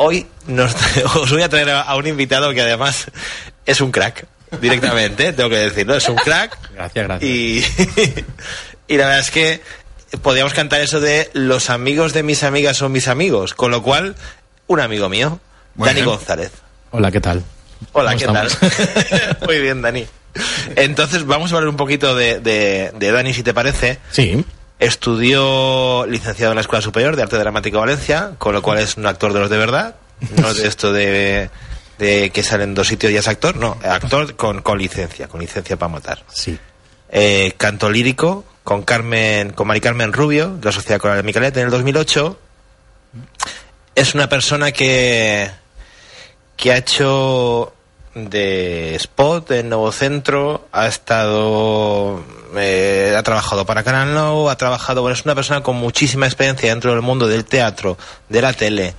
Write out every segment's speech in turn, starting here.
Hoy nos, os voy a traer a, a un invitado que además es un crack, directamente, tengo que decirlo, es un crack. Gracias, gracias. Y, y la verdad es que podríamos cantar eso de los amigos de mis amigas son mis amigos, con lo cual, un amigo mío, Muy Dani bien. González. Hola, ¿qué tal? Hola, ¿Cómo ¿qué tal? Muy bien, Dani. Entonces, vamos a hablar un poquito de, de, de Dani, si te parece. Sí. Estudió licenciado en la Escuela Superior de Arte Dramático de Valencia, con lo cual es un actor de los de verdad. No de esto de, de que salen dos sitios y es actor, no, actor con, con licencia, con licencia para matar. Sí. Eh, canto lírico con Carmen, con Mari Carmen Rubio, de la Sociedad Coral de Micalet, en el 2008. Es una persona que, que ha hecho de spot en Nuevo Centro, ha estado, eh, ha trabajado para Canal No, ha trabajado, bueno, es una persona con muchísima experiencia dentro del mundo del teatro, de la tele,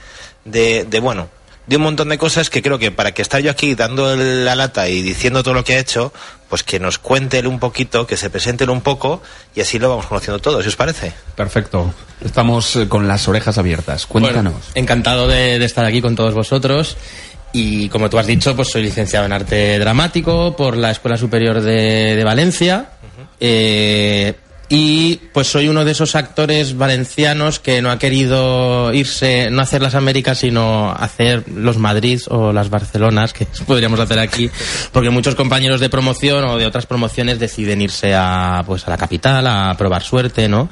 de, de bueno, de un montón de cosas que creo que para que estar yo aquí dando la lata y diciendo todo lo que ha hecho, pues que nos cuente él un poquito, que se presente él un poco y así lo vamos conociendo todos, ¿si os parece? Perfecto. Estamos eh, con las orejas abiertas. Cuéntanos. Bueno, encantado de, de estar aquí con todos vosotros. Y como tú has dicho, pues soy licenciado en arte dramático por la Escuela Superior de, de Valencia. Eh, y pues soy uno de esos actores valencianos que no ha querido irse, no hacer las Américas, sino hacer los Madrid o las Barcelonas, que podríamos hacer aquí, porque muchos compañeros de promoción o de otras promociones deciden irse a, pues a la capital a probar suerte, ¿no?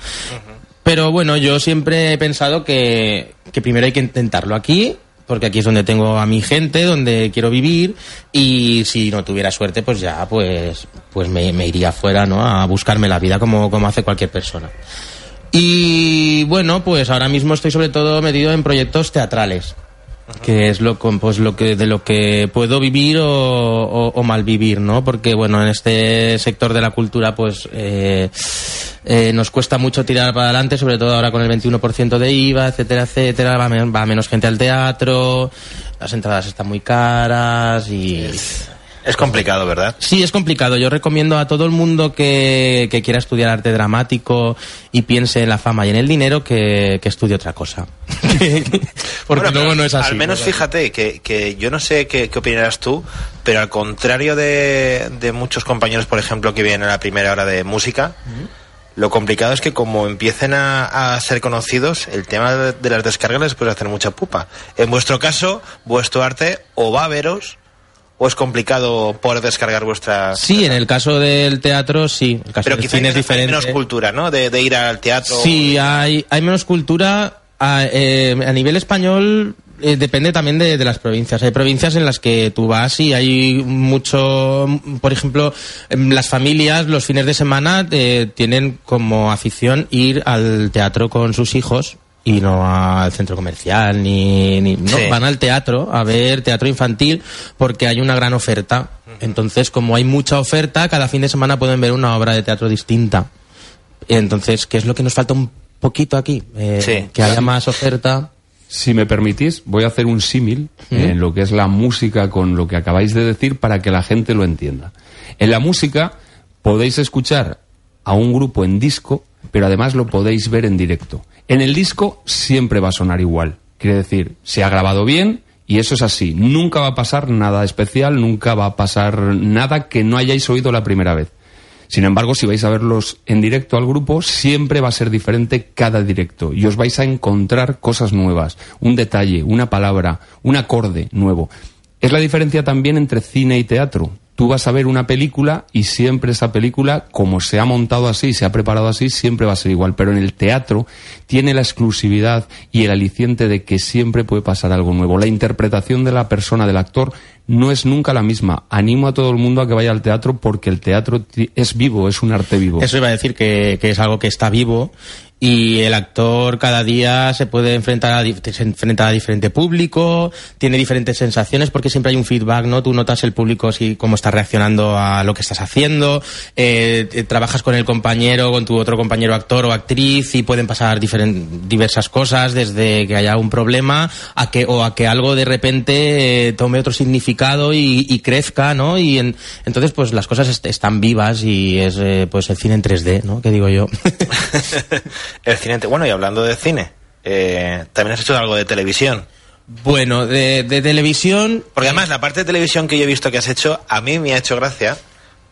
Pero bueno, yo siempre he pensado que, que primero hay que intentarlo aquí, porque aquí es donde tengo a mi gente, donde quiero vivir, y si no tuviera suerte, pues ya, pues, pues me, me iría afuera, ¿no? A buscarme la vida como, como hace cualquier persona. Y bueno, pues ahora mismo estoy sobre todo metido en proyectos teatrales, que es lo, pues lo que, de lo que puedo vivir o, o, o mal vivir, ¿no? Porque bueno, en este sector de la cultura, pues eh, eh, nos cuesta mucho tirar para adelante, sobre todo ahora con el 21% de IVA, etcétera, etcétera, va, va menos gente al teatro, las entradas están muy caras y... Es complicado, ¿verdad? Sí, es complicado. Yo recomiendo a todo el mundo que, que quiera estudiar arte dramático y piense en la fama y en el dinero que, que estudie otra cosa. Porque Bueno, luego no es así. Al menos ¿no? fíjate que, que yo no sé qué, qué opinarás tú, pero al contrario de, de muchos compañeros, por ejemplo, que vienen a la primera hora de música, lo complicado es que como empiecen a, a ser conocidos, el tema de, de las descargas les puede hacer mucha pupa. En vuestro caso, vuestro arte o va a veros o es complicado poder descargar vuestra... Sí, en el caso del teatro, sí. El caso Pero del cine es menos, hay diferente. menos cultura, ¿no? De, de ir al teatro. Sí, hay, hay menos cultura. A, eh, a nivel español eh, depende también de, de las provincias. Hay provincias en las que tú vas y hay mucho, por ejemplo, em, las familias los fines de semana eh, tienen como afición ir al teatro con sus hijos y no al centro comercial ni, ni no, Sí. van al teatro a ver teatro infantil porque hay una gran oferta. Entonces, como hay mucha oferta, cada fin de semana pueden ver una obra de teatro distinta. Entonces, ¿qué es lo que nos falta un poquito aquí? Eh, Sí. que haya más oferta. Si me permitís, voy a hacer un símil en lo que es la música con lo que acabáis de decir para que la gente lo entienda. En la música podéis escuchar a un grupo en disco, pero además lo podéis ver en directo. En el disco siempre va a sonar igual. Quiere decir, se ha grabado bien y eso es así. Nunca va a pasar nada especial, nunca va a pasar nada que no hayáis oído la primera vez. Sin embargo, si vais a verlos en directo al grupo, siempre va a ser diferente cada directo y os vais a encontrar cosas nuevas, un detalle, una palabra, un acorde nuevo. Es la diferencia también entre cine y teatro. Tú vas a ver una película y siempre esa película, como se ha montado así, se ha preparado así, siempre va a ser igual. Pero en el teatro tiene la exclusividad y el aliciente de que siempre puede pasar algo nuevo. La interpretación de la persona, del actor, no es nunca la misma. Animo a todo el mundo a que vaya al teatro porque el teatro es vivo, es un arte vivo. Eso iba a decir que, que es algo que está vivo y el actor cada día se puede enfrentar a, se enfrenta a diferente público, tiene diferentes sensaciones porque siempre hay un feedback, ¿no? Tú notas el público si cómo está reaccionando a lo que estás haciendo, eh, trabajas con el compañero, con tu otro compañero actor o actriz y pueden pasar diversas cosas desde que haya un problema a que o a que algo de repente eh, tome otro significado y, y crezca, ¿no? Y en- entonces pues las cosas est- están vivas y es eh, pues el cine en 3D, ¿no? Que digo yo. el cine. Bueno, y hablando de cine, eh, también has hecho algo de televisión. Bueno, de, de televisión. Porque además, la parte de televisión que yo he visto que has hecho, a mí me ha hecho gracia.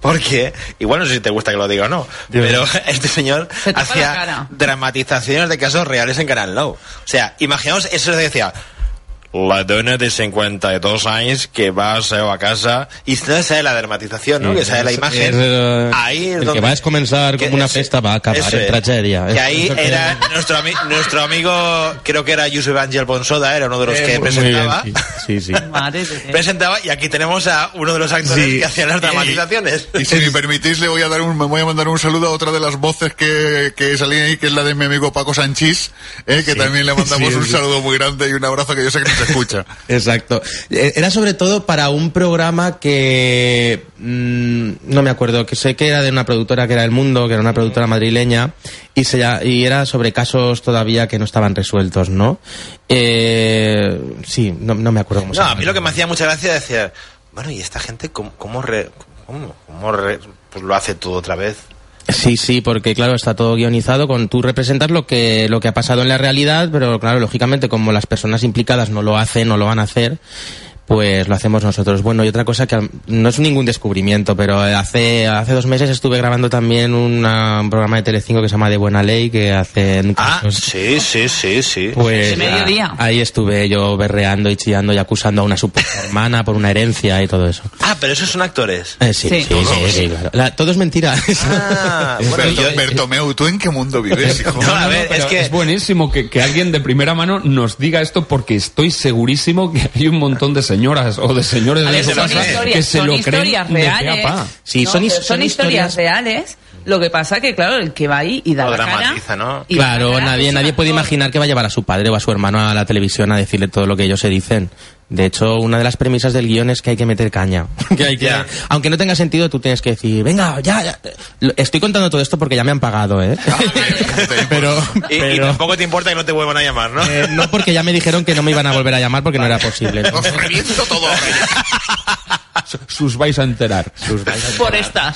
Porque, igual no sé si te gusta que lo diga o no, pero este señor Se hacía dramatizaciones de casos reales en Canal No. O sea, imaginaos, eso se decía, la dona de 52 años que va a seu a casa y no sale la dramatización, ¿no? que sale la Es- imagen. es, ahí es el que donde- va a comenzar como una festa va a acabar eso en es. tragedia. Que ahí Eso que- era nuestro, ami- nuestro amigo, creo que era Yusuf Ángel Bonsoda, era uno de los que Eh, muy presentaba. bien, sí, sí. sí. Presentaba y aquí tenemos a uno de los actores Sí. que hacían las dramatizaciones. Y si me permitís, le voy a dar un, me voy a mandar un saludo a otra de las voces que, que salía ahí, que es la de mi amigo Paco Sanchís, eh, que también le mandamos Sí, un sí. saludo muy grande y un abrazo que yo sé que nos escucha. Exacto. Eh, Era sobre todo para un programa que mm, no me acuerdo, que sé que era de una productora que era El Mundo, que era una productora madrileña, y, se, y era sobre casos todavía que no estaban resueltos, ¿no? Eh, sí, no, no me acuerdo cómo se No, a mí lo que me hacía mucha gracia decía, bueno, ¿y esta gente cómo, cómo, re- cómo- cómo re- pues lo hace todo otra vez? Sí, sí, porque claro, está todo guionizado con tú representas lo que, lo que ha pasado en la realidad, pero claro, lógicamente como las personas implicadas no lo hacen, no lo van a hacer, pues lo hacemos nosotros. Bueno, y otra cosa que al- no es ningún descubrimiento, pero hace, hace dos meses estuve grabando también una- un programa de Telecinco que se llama De Buena Ley, que hacen Ah, casos- sí, sí, sí, sí. pues mediodía. ah, ahí estuve yo berreando y chillando y acusando a una super hermana por una herencia y todo eso. Ah, pero esos son actores. Eh, sí, Sí. sí, sí, sí, claro. La- todo es mentira. Ah, bueno, yo- Bertomeu, ¿tú en qué mundo vives, hijo? No, a ver, Pero es que... es buenísimo que, que alguien de primera mano nos diga esto porque estoy segurísimo que hay un montón de señoras o de señores de su casa que se son lo creen historias reales. pa. Sí, No, son historias, historias- reales. Lo que pasa que, claro, el que va ahí y da Lo la cara... dramatiza, ¿no? y da la Claro, cara, nadie, pues, nadie puede imaginar que va a llevar a su padre o a su hermano a la televisión a decirle todo lo que ellos se dicen. De hecho, una de las premisas del guion es que hay que meter caña. que hay que, Ya. aunque no tenga sentido, tú tienes que decir, venga, ya, Estoy contando todo esto porque ya me han pagado, ¿eh? pero, Y, tampoco te importa que no te vuelvan a llamar, ¿no? eh, no porque ya me dijeron que no me iban a volver a llamar porque no era posible. Os reviento todo. Sus vais a enterar. Por estas.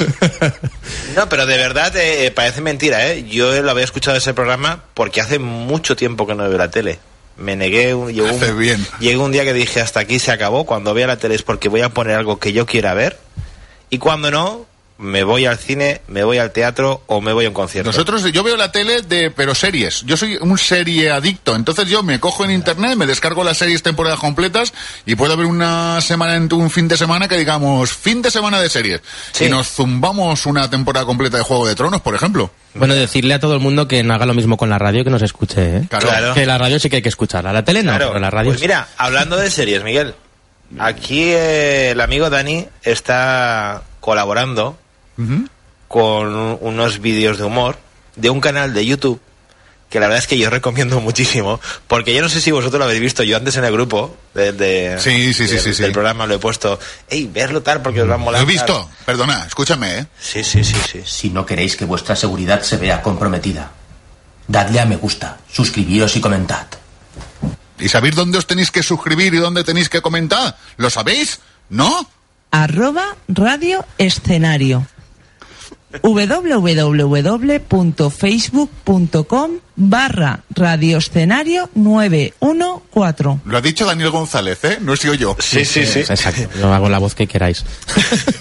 No, pero de verdad eh, eh, parece mentira, ¿eh? Yo lo había escuchado ese programa porque hace mucho tiempo que no veo la tele. Me negué, un, llegó, un, bien. llegó un día que dije hasta aquí se acabó. Cuando vea la tele es porque voy a poner algo que yo quiera ver. Y cuando no, me voy al cine, me voy al teatro o me voy a un concierto. Nosotros, yo veo la tele de, pero series. Yo soy un serie adicto. Entonces yo me cojo en internet, me descargo las series temporadas completas y puedo haber una semana, en un fin de semana que digamos, fin de semana de series. Sí. Y nos zumbamos una temporada completa de Juego de Tronos, por ejemplo. Bueno, decirle a todo el mundo que no haga lo mismo con la radio, que nos escuche, ¿eh? Claro. Claro. Que la radio sí que hay que escucharla. La tele no, Claro. pero la radio Pues mira, hablando de series, Miguel, aquí eh, el amigo Dani está colaborando con un- unos vídeos de humor de un canal de YouTube que la verdad es que yo recomiendo muchísimo, porque yo no sé si vosotros lo habéis visto, yo antes en el grupo de, de- Sí, sí, sí, sí. del programa lo he puesto, hey, verlo tal porque os va a Lo molar. he visto. tal". Perdona, escúchame, ¿eh? Sí, sí, sí, sí. Si no queréis que vuestra seguridad se vea comprometida, dadle a me gusta, suscribiros y comentad. ¿Y sabéis dónde os tenéis que suscribir y dónde tenéis que comentar? ¿Lo sabéis? ¿No? arroba radio escenario www.facebook.com barra radioescenario 914 Lo ha dicho Daniel González, ¿eh? No he sido yo. Sí, sí, sí. Exacto, yo hago la voz que queráis.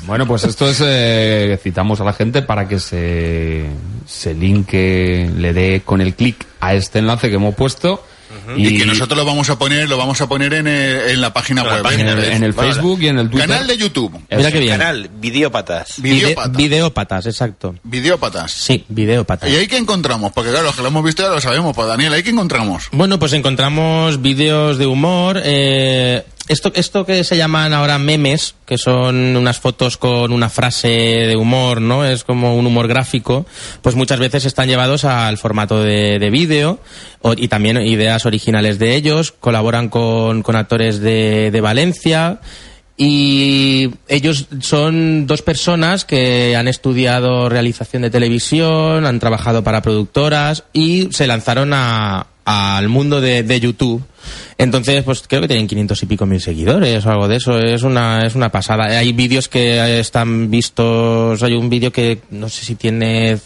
Bueno, pues esto es, eh, citamos a la gente para que se, se linke, le dé con el clic a este enlace que hemos puesto. Y, que nosotros lo vamos a poner, lo vamos a poner en, eh, en la página la web. página en el, en el Vale. Facebook y en el Twitter. Canal de YouTube. Mira qué bien. Canal Videópatas. Vide- Videópatas. videópatas, exacto. Videópatas. Sí, videópatas. ¿Y ahí qué encontramos? Porque claro, los que lo hemos visto ya lo sabemos. Pues Daniel, ¿ahí qué encontramos? Bueno, pues encontramos vídeos de humor. eh, esto, esto que se llaman ahora memes, que son unas fotos con una frase de humor, ¿no? Es como un humor gráfico, pues muchas veces están llevados al formato de, de vídeo y también ideas originales de ellos, colaboran con, con actores de, de Valencia y ellos son dos personas que han estudiado realización de televisión, han trabajado para productoras y se lanzaron a- al mundo de, de YouTube. Entonces, pues creo que tienen 500 y pico mil seguidores o algo de eso. Es una, es una pasada. Hay vídeos que están vistos. Hay un vídeo que no sé si tiene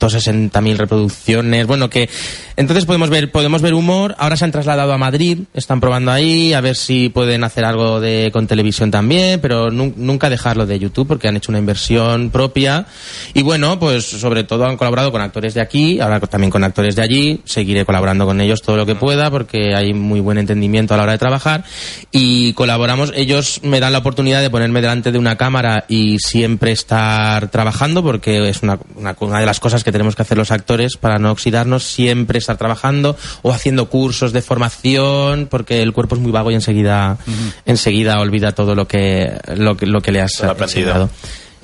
160.000 reproducciones. Bueno, que entonces podemos ver, podemos ver humor. Ahora se han trasladado a Madrid, están probando ahí, a ver si pueden hacer algo de con televisión también, pero nu- nunca dejarlo de YouTube porque han hecho una inversión propia. Y bueno, pues sobre todo han colaborado con actores de aquí, ahora también con actores de allí. Seguiré colaborando con ellos todo lo que pueda porque hay muy buen entendimiento a la hora de trabajar. Y colaboramos, ellos me dan la oportunidad de ponerme delante de una cámara y siempre estar trabajando porque es una, una, una de las cosas que tenemos que hacer los actores para no oxidarnos, siempre estar trabajando o haciendo cursos de formación porque el cuerpo es muy vago y enseguida, enseguida olvida todo lo que, lo que, lo que le has enseñado.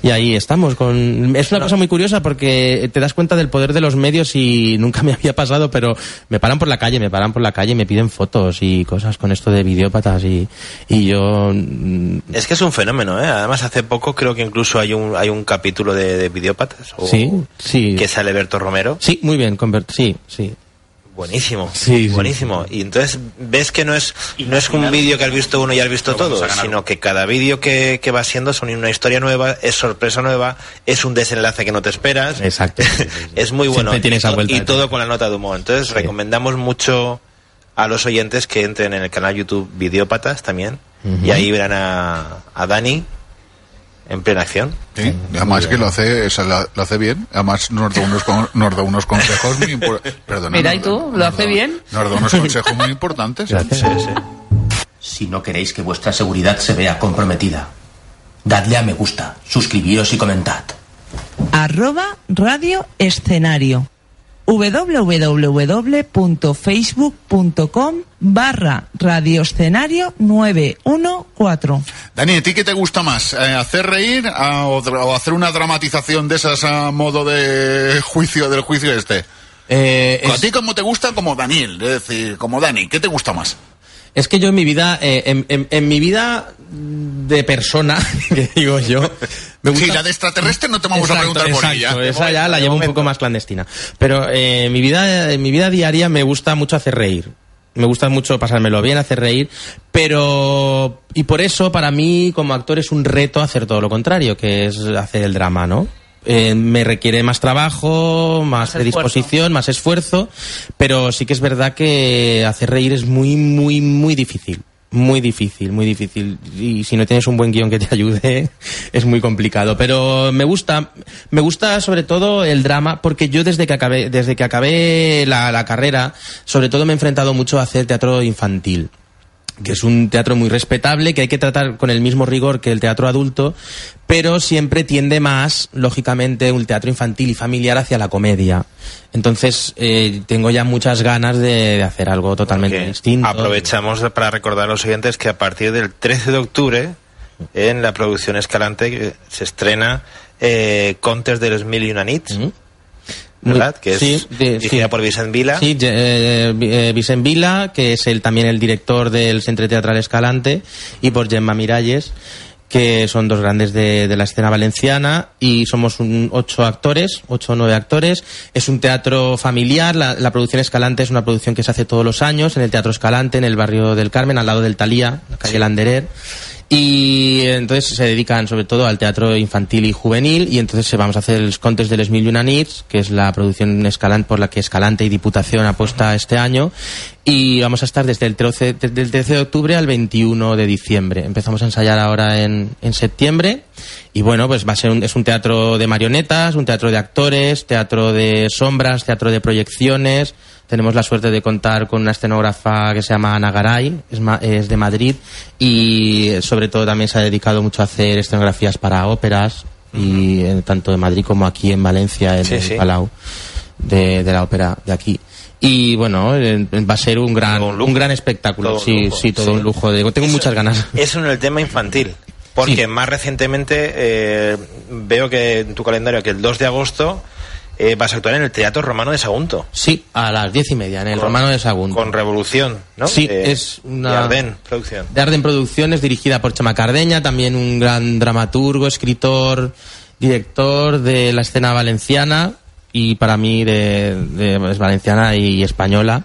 Y ahí estamos. Con... Es una cosa muy curiosa porque te das cuenta del poder de los medios y nunca me había pasado, pero me paran por la calle, me paran por la calle y me piden fotos y cosas con esto de videópatas y, y yo... mm, Es que es un fenómeno, ¿eh? Además, hace poco creo que incluso hay un, hay un capítulo de, de videópatas. o- Sí, sí. Que sale Berto Romero. Sí, muy bien, convert- sí, sí. Buenísimo. Sí, sí, buenísimo. Y entonces ves que no es, no es un vídeo que has visto uno y has visto todo, sino que cada vídeo que, que va siendo son una historia nueva, es sorpresa nueva, es un desenlace que no te esperas. Exacto. sí, es muy bueno. Tiene y, esa to- vuelta y de todo con la nota de humor. Entonces recomendamos mucho a los oyentes que entren en el canal YouTube Videópatas también. Y ahí verán a, a Dani en plena acción. Sí, además que lo hace, o sea, lo, lo hace bien. Además nos da unos, con- nos da unos consejos muy importantes. Mira, ¿y tú? ¿Lo hace bien? Nos da unos consejos muy importantes. Sí, sí. Si no queréis que vuestra seguridad se vea comprometida, dadle a me gusta, suscribíos y comentad. arroba radio escenario www.facebook.com barra radio escenario 914 Dani, ¿a ti qué te gusta más? Eh, ¿Hacer reír a- o, hacer una dramatización de esas a modo de juicio del juicio este? Eh, ¿A es- ti cómo te gusta como Daniel? Es decir, como Dani, ¿qué te gusta más? Es que yo en mi vida, eh, en, en- en mi vida de persona, que digo yo, me gusta... Sí, la de extraterrestre no te vamos a Exacto, preguntar por exacto, ella. Esa ya la llevo un poco más clandestina. Pero eh, en mi vida, en mi vida diaria me gusta mucho hacer reír. Me gusta mucho pasármelo bien, hacer reír, pero y por eso para mí como actor es un reto hacer todo lo contrario, que es hacer el drama, ¿no? Eh, me requiere más trabajo, más, Más predisposición, más esfuerzo, pero sí que es verdad que hacer reír es muy, muy, muy difícil. Muy difícil, muy difícil. Y si no tienes un buen guion que te ayude, es muy complicado. Pero me gusta, me gusta sobre todo el drama, porque yo desde que acabé, desde que acabé la, la carrera, sobre todo me he enfrentado mucho a hacer teatro infantil que es un teatro muy respetable, que hay que tratar con el mismo rigor que el teatro adulto, pero siempre tiende más, lógicamente, un teatro infantil y familiar hacia la comedia. Entonces, eh, tengo ya muchas ganas de, de hacer algo totalmente distinto. Aprovechamos para recordar a los oyentes que a partir del 13 de octubre, en la producción Escalante, que se estrena eh, Contes de los Mil y una Nits, ¿verdad? Que es sí, de- dirigida sí. por Vicent Vila. Sí, eh, eh, Vicent Vila, que es el, también el director del Centro Teatral Escalante, y por Gemma Miralles, que son dos grandes de, de la escena valenciana, y somos un, ocho actores, ocho o nueve actores. Es un teatro familiar, la, la producción Escalante es una producción que se hace todos los años en el Teatro Escalante, en el barrio del Carmen, al lado del Talía, la calle Landerer. Y entonces se dedican sobre todo al teatro infantil y juvenil y entonces vamos a hacer los Contes de les Mil y una que es la producción Escalante por la que Escalante y Diputación apuesta este año y vamos a estar desde el 13, desde el 13 de octubre al 21 de diciembre. Empezamos a ensayar ahora en, en septiembre y bueno, pues va a ser un, es un teatro de marionetas, un teatro de actores, teatro de sombras, teatro de proyecciones. Tenemos la suerte de contar con una escenógrafa que se llama Ana Garay, es, ma- es de Madrid y sobre todo también se ha dedicado mucho a hacer escenografías para óperas y eh, tanto en Madrid como aquí en Valencia en Sí, el sí. Palau de, de la ópera de aquí. Y bueno, eh, va a ser un gran, un gran espectáculo. Todo sí, lujo, sí, todo sí. un lujo. Digo, tengo Eso- muchas ganas. Eso en el tema infantil. Porque más recientemente eh, veo que en tu calendario que el 2 de agosto eh, vas a actuar en el Teatro Romano de Sagunto. Sí, a las diez y media, en el Con- Romano de Sagunto. Con Revolución, ¿no? Sí, es una- de Ardén, producción. de Arden Producciones, dirigida por Chema Cardeña, también un gran dramaturgo, escritor, director de la escena valenciana y para mí de, de- es valenciana y española,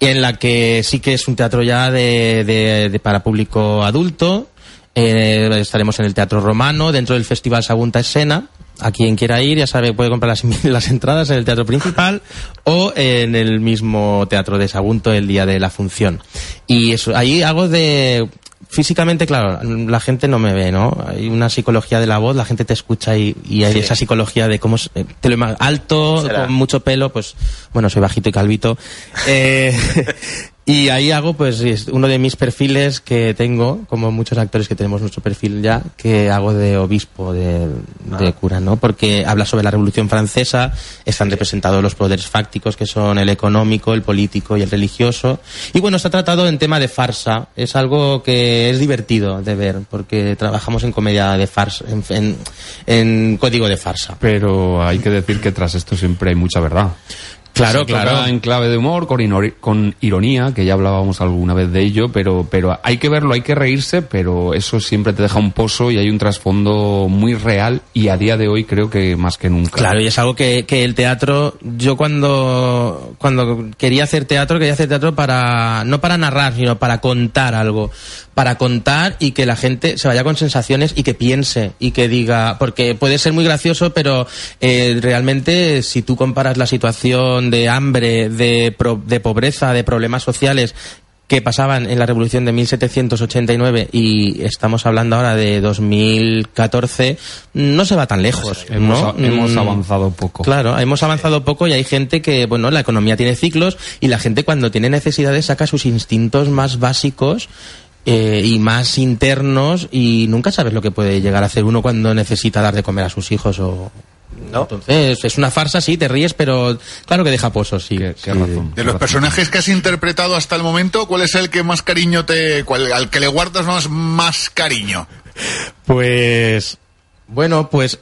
en la que sí que es un teatro ya de, de- de- para público adulto. Eh, estaremos en el Teatro Romano, dentro del Festival Sagunta Escena. A quien quiera ir, ya sabe, puede comprar las, las entradas en el teatro principal o en el mismo teatro de Sagunto el día de la función. Y eso, ahí hago de físicamente, claro, la gente no me ve, ¿no? Hay una psicología de la voz, la gente te escucha y, y hay Sí. esa psicología de cómo es- te lo alto, Será. con mucho pelo, pues bueno, soy bajito y calvito. Eh, y ahí hago pues es uno de mis perfiles que tengo, como muchos actores que tenemos nuestro perfil ya, que hago de obispo, de, de cura, ¿no? Porque habla sobre la Revolución Francesa, están representados los poderes fácticos que son el económico, el político y el religioso. Y bueno, está tratado en tema de farsa. Es algo que es divertido de ver, porque trabajamos en comedia de farsa, en, en- en código de farsa. Pero hay que decir que tras esto siempre hay mucha verdad. Claro, claro. en clave de humor, con, ironía, que ya hablábamos alguna vez de ello, pero, pero hay que verlo, hay que reírse, pero eso siempre te deja un pozo y hay un trasfondo muy real y a día de hoy creo que más que nunca. Claro, y es algo que, que el teatro, yo cuando, cuando quería hacer teatro, quería hacer teatro para, no para narrar, sino para contar algo. Para contar y que la gente se vaya con sensaciones y que piense y que diga, porque puede ser muy gracioso, pero eh, realmente si tú comparas la situación de hambre, de, pro- de pobreza, de problemas sociales que pasaban en la revolución de 1789 y estamos hablando ahora de 2014, no se va tan lejos. Hemos, ¿no? hemos Mm, avanzado poco. Claro, hemos avanzado poco y hay gente que, bueno, la economía tiene ciclos y la gente cuando tiene necesidades saca sus instintos más básicos eh, y más internos y nunca sabes lo que puede llegar a hacer uno cuando necesita dar de comer a sus hijos o... ¿No? Entonces, es una farsa, sí, te ríes, pero claro que deja pozos, sí. Qué- qué Sí. razón. De los personajes que has interpretado hasta el momento, ¿cuál es el que más cariño te. cuál- al que le guardas más, más cariño? Pues bueno, pues,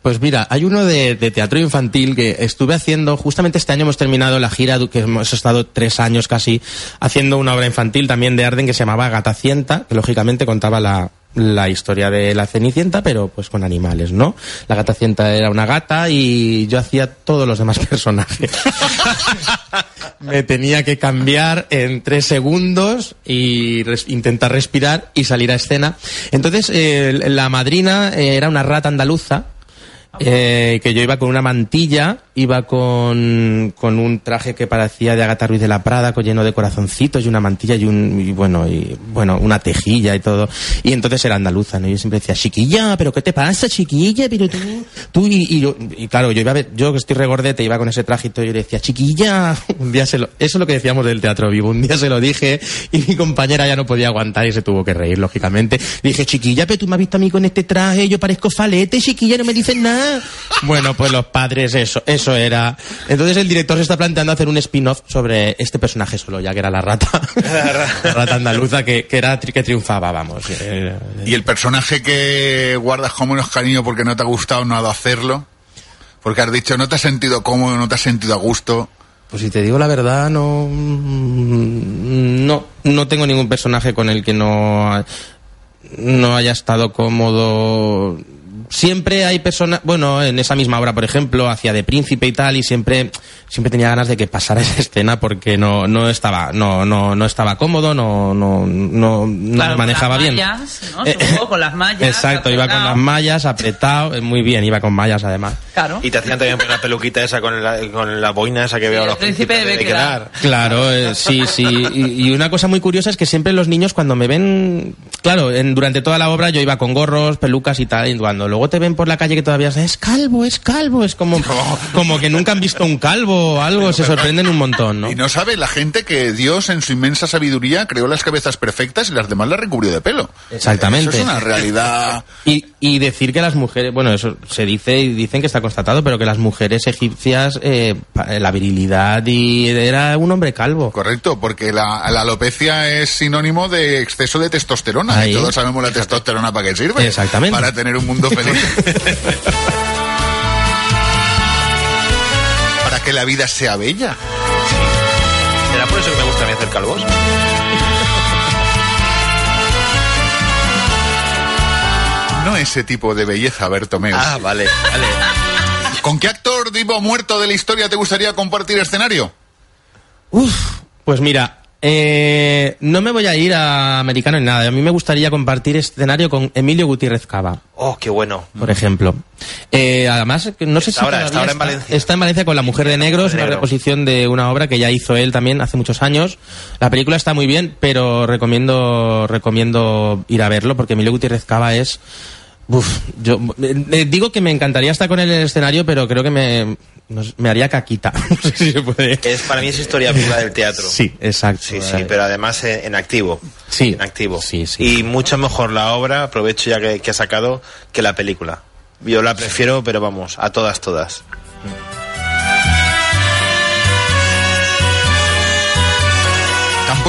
pues mira, hay uno de, de teatro infantil que estuve haciendo, justamente este año hemos terminado la gira, que hemos estado tres años casi haciendo una obra infantil también de Arden que se llamaba Gatacienta, que lógicamente contaba la, la historia de la Cenicienta, pero pues con animales, ¿no? La Gatacienta era una gata y yo hacía todos los demás personajes. Me tenía que cambiar en tres segundos y res- intentar respirar y salir a escena. Entonces, eh, la madrina eh, era una rata andaluza. eh, que yo iba con una mantilla, iba con, con un traje que parecía de Agatha Ruiz de la Prada, con lleno de corazoncitos y una mantilla y un, bueno, y bueno, una tejilla y todo. Y entonces era andaluza, ¿no? Yo siempre decía, chiquilla, pero ¿qué te pasa, chiquilla? Pero tú, tú, y, yo, y claro, yo iba a ver, yo que estoy regordete, iba con ese traje y todo, yo decía, chiquilla, un día se lo, eso es lo que decíamos del teatro vivo, un día se lo dije y mi compañera ya no podía aguantar y se tuvo que reír, lógicamente. Dije, chiquilla, pero tú me has visto a mí con este traje, yo parezco falete, chiquilla, no me dices nada. Bueno, pues los padres, eso, eso era. Entonces el director se está planteando hacer un spin-off sobre este personaje solo, ya que era la rata. la rata andaluza que, que era que triunfaba, vamos. Eh, ¿Y el personaje que guardas como menos cariño porque no te ha gustado nada hacerlo? Porque has dicho, no te has sentido cómodo, no te has sentido a gusto. Pues si te digo la verdad, no, no, no tengo ningún personaje con el que no, no haya estado cómodo. Siempre hay personas, bueno, en esa misma obra, por ejemplo, hacía de príncipe y tal, y siempre, siempre tenía ganas de que pasara esa escena porque no, no estaba, no, no, no estaba cómodo, no, no, no, no Claro, me manejaba con las bien. mallas, ¿no? Supongo, con las mallas, Exacto, iba con las mallas, apretado, eh, muy bien, iba con mallas además. Claro. Y te hacían también la peluquita esa con la, con la boina esa que veo a el los príncipe príncipes debe quedar. Claro, eh, sí, sí. Y, y una cosa muy curiosa es que siempre los niños cuando me ven claro, en, durante toda la obra yo iba con gorros, pelucas y tal, y cuando luego te ven por la calle que todavía es, calvo, es calvo, es como, como que nunca han visto un calvo o algo, se sorprenden un montón, ¿no? Y no sabe la gente que Dios en su inmensa sabiduría creó las cabezas perfectas y las demás las recubrió de pelo. Exactamente. Eso es una realidad. Y, y decir que las mujeres, bueno, eso se dice y dicen que está constatado, pero que las mujeres egipcias, eh, pa- la virilidad y era un hombre calvo. Correcto, porque la, la alopecia es sinónimo de exceso de testosterona. Ahí. Y todos sabemos la testosterona para qué sirve. Exactamente. Para tener un mundo feliz. para que la vida sea bella. ¿Será por eso que me gusta a mí hacer calvos? No ese tipo de belleza, Bertomeu. Ah, vale, vale. ¿Con qué actor vivo o muerto de la historia te gustaría compartir escenario? Uf, pues mira, eh, no me voy a ir a americano en nada. A mí me gustaría compartir escenario con Emilio Gutiérrez Cava, Oh, qué bueno. por ejemplo. Eh, además, no sé Está si ahora- está ahora en Valencia. Está en Valencia con La Mujer de Negro, es de una Negro. reposición de una obra que ya hizo él también hace muchos años. La película está muy bien, pero recomiendo recomiendo ir a verlo porque Emilio Gutiérrez Cava es Uf, yo eh, eh, digo que me encantaría estar con él en el escenario, pero creo que me, me haría caquita. No sé si se puede. Es, para mí es historia viva del teatro. Sí, exacto. Sí, sí, pero además en, en activo. Sí. En activo. Sí, sí. Y mucho mejor la obra, aprovecho ya que, que ha sacado, que la película. Yo la prefiero, pero vamos, a todas, todas.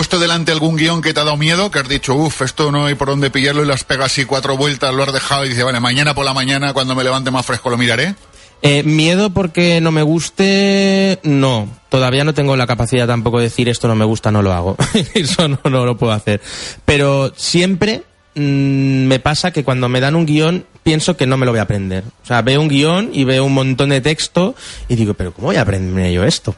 Puesto delante algún guion que te ha dado miedo? Que has dicho, uff, esto no hay por dónde pillarlo y las pegas así cuatro vueltas, lo has dejado y dices, vale, mañana por la mañana, cuando me levante más fresco, lo miraré. Eh, miedo porque no me guste, no. Todavía no tengo la capacidad tampoco de decir esto no me gusta, no lo hago. Eso no, no lo puedo hacer. Pero siempre mm, me pasa que cuando me dan un guion pienso que no me lo voy a aprender. O sea, veo un guion y veo un montón de texto y digo, pero ¿cómo voy a aprenderme yo esto?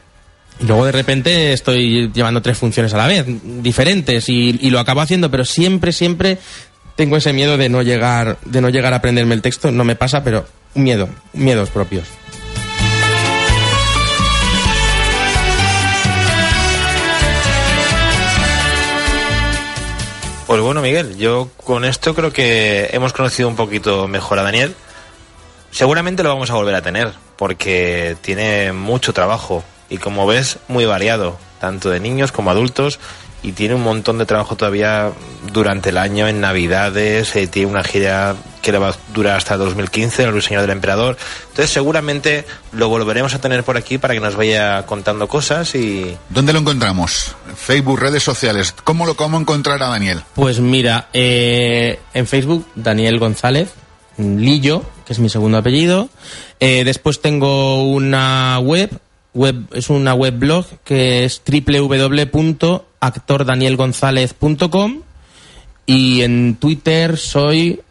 Y luego de repente estoy llevando tres funciones a la vez, diferentes, y, lo acabo haciendo, pero siempre, siempre tengo ese miedo de no llegar, de no llegar a aprenderme el texto. No me pasa, pero miedo, miedos propios. Pues bueno, Miguel, yo con esto creo que hemos conocido un poquito mejor a Daniel. Seguramente lo vamos a volver a tener, porque tiene mucho trabajo y como ves, muy variado, tanto de niños como adultos, y tiene un montón de trabajo todavía durante el año, en Navidades, eh, tiene una gira que le va a durar hasta 2015, El Ruiseñor del Emperador. Entonces seguramente lo volveremos a tener por aquí para que nos vaya contando cosas y... ¿Dónde lo encontramos? Facebook, redes sociales. ¿Cómo lo cómo encontrar a Daniel? Pues mira, eh, en Facebook, Daniel González, Lillo, que es mi segundo apellido. Eh, después tengo una web, web, es una web blog que es www.actordanielgonzalez.com y en Twitter soy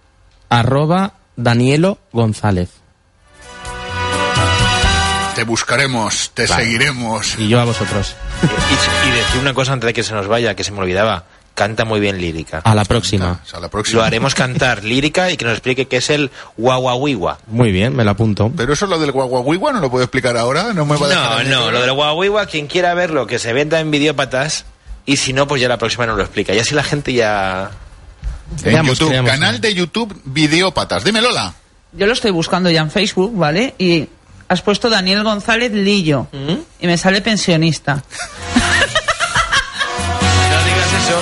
arroba Danielo González. Te buscaremos, te Vale. seguiremos. Y yo a vosotros. Y, y decir una cosa antes de que se nos vaya, que se me olvidaba. Canta muy bien lírica. A la próxima. O sea, la próxima. Lo haremos cantar lírica y que nos explique qué es el guaguaguigua. Muy bien, me lo apunto. Pero eso lo del guaguaguigua no lo puedo explicar ahora, no me va a dejar No, no, lo del guaguaguigua, quien quiera verlo, que se venda en videópatas. Y si no, pues ya la próxima nos lo explica. Y así la gente ya... En Creamos, YouTube, creamos. canal de YouTube Videópatas. Dime Lola. Yo lo estoy buscando ya en Facebook, ¿vale? Y has puesto Daniel González Lillo. Y me sale pensionista.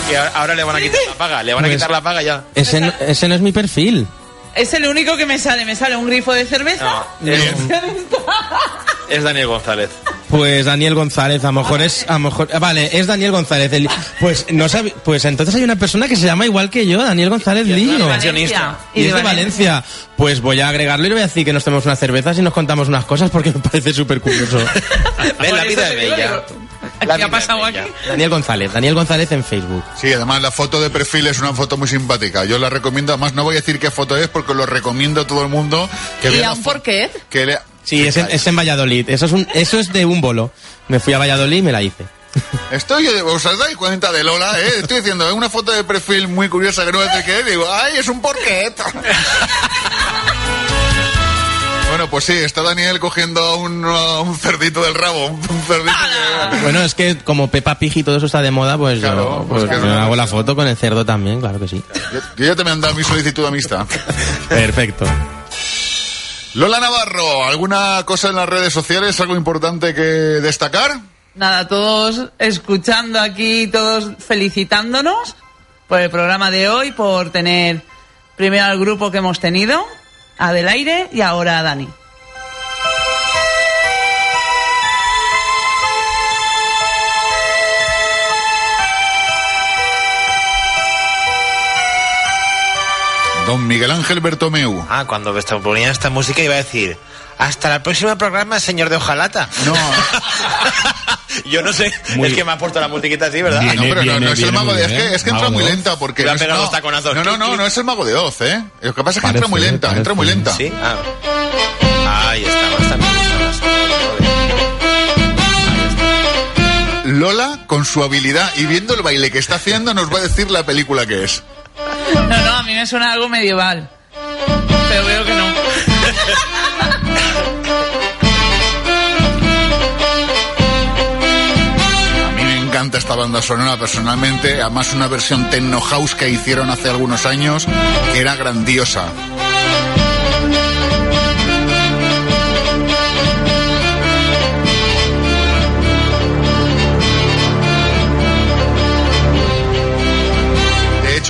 Que ahora- le van a quitar la paga. Le van a Pues- quitar la paga ya. Ese no, ese no es mi perfil. Es el único que me sale. Me sale un grifo de cerveza. No, es, es Daniel González. Pues Daniel González, a lo mejor es, a lo mejor, ah, vale, es Daniel González. el- pues no sabe, pues entonces hay una persona que se llama igual que yo, Daniel González Lillo. Valencia. Y es de Valencia. Pues voy a agregarlo y le voy a decir que nos tomemos unas cervezas y nos contamos unas cosas porque me parece súper curioso. Ven, la vida es bella. La ¿Qué ha pasado aquí? Daniel González, Daniel González en Facebook. Sí, además la foto de perfil es una foto muy simpática. Yo la recomiendo, además no voy a decir qué foto es porque lo recomiendo a todo el mundo que ¿Y vea a la un fo- porqué? que le- Sí, es en, es en Valladolid. Eso es un, eso es de un bolo. Me fui a Valladolid y me la hice. Estoy, os dais cuenta de Lola, ¿eh? Estoy diciendo, es una foto de perfil muy curiosa que no sé qué es. Digo, ¡ay, es un porquet! Bueno, pues sí, está Daniel cogiendo un, uh, un cerdito del rabo. Un, un cerdito que... Bueno, es que como Peppa Pig y todo eso está de moda, pues Claro, yo pues, pues que me es- hago la foto con el cerdo también, claro que sí. Yo, yo ya te me han dado mi solicitud de amistad. Perfecto. Lola Navarro, ¿alguna cosa en las redes sociales, algo importante que destacar? Nada, todos escuchando aquí, todos felicitándonos por el programa de hoy, por tener primero al grupo que hemos tenido, a Del Aire y ahora a Dani. Don Miguel Ángel Bertomeu. Ah, cuando esta- ponía esta música iba a decir, hasta el próximo programa, señor de Ojalata. No, Yo no sé, Muy- es que me ha puesto la musiquita así, ¿verdad? Bien. no, pero no, viene, no es el viene mago de Oz. Es que, es que Mago entra muy lenta porque... No no. No, no, no, es el mago de Oz, ¿eh? Lo que pasa es que entra muy lenta, entra muy lenta. Sí, ah. Ahí está. Lola, con su habilidad y viendo el baile que está haciendo, nos va a decir la película que es. No, no, a mí me suena algo medieval. Pero veo encanta esta banda sonora personalmente, además una versión techno house que hicieron hace algunos años, era grandiosa.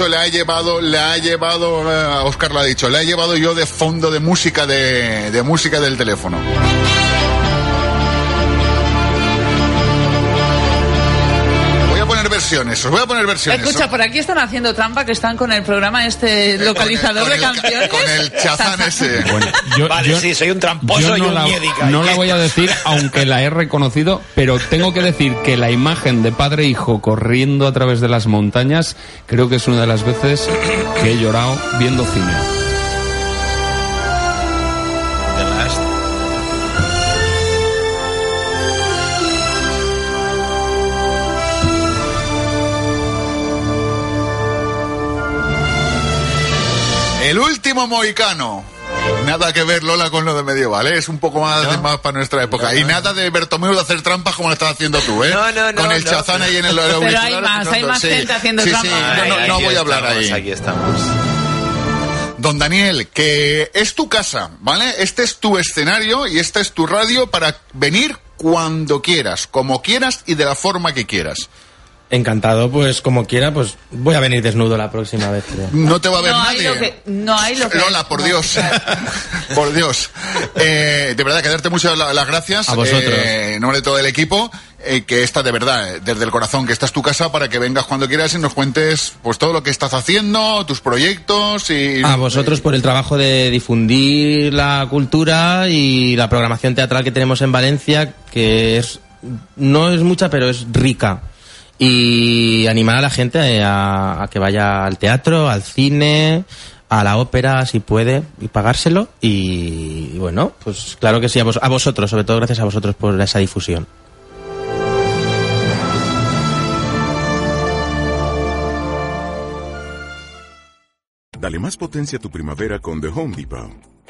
Le ha llevado, le ha llevado, eh, Oscar lo ha dicho, le ha llevado yo de fondo de música de música del teléfono. Versiones, os voy a poner versiones. Escucha, por aquí están haciendo trampa que están con el programa este localizador con el- de canciones. Con el chazán ese. Bueno, yo, Vale, yo- sí, soy un tramposo yo y no un la, miedica. no ¿Y la voy a decir, aunque la he reconocido, pero tengo que decir que la imagen de padre e hijo corriendo a través de las montañas, creo que es una de las veces que he llorado viendo cine. El último mohicano. Nada que ver Lola con lo de medieval, ¿eh? es un poco más, más para nuestra época. y nada de Bertomeu de hacer trampas como lo estás haciendo tú, ¿eh? No, no, no, Con el no, chazán ahí en el Pero auricular hay más, hay más gente haciendo sí, trampas. Sí, no, Ay, no voy a hablar estamos, ahí. Aquí estamos. Don Daniel, que es tu casa, ¿vale? Este es tu escenario y esta es tu radio para venir cuando quieras, como quieras y de la forma que quieras. Encantado, pues como quiera, pues voy a venir desnudo la próxima vez. creo. No te va a ver No hay nadie. lo que. No hay lo que. Lola, por no. Dios. por Dios. Eh, de verdad, que darte muchas la- las gracias. A vosotros. eh, en nombre de todo el equipo. eh, que esta de verdad, eh, desde el corazón, que esta es tu casa para que vengas cuando quieras y nos cuentes pues todo lo que estás haciendo, tus proyectos y... A vosotros por el trabajo de difundir la cultura y la programación teatral que tenemos en Valencia, que es no es mucha, pero es rica. Y animar a la gente a, que vaya al teatro, al cine, a la ópera, si puede, y pagárselo. Y, bueno, pues claro que sí, a, vos- a vosotros, sobre todo gracias a vosotros por esa difusión. Dale más potencia a tu primavera con The Home Depot.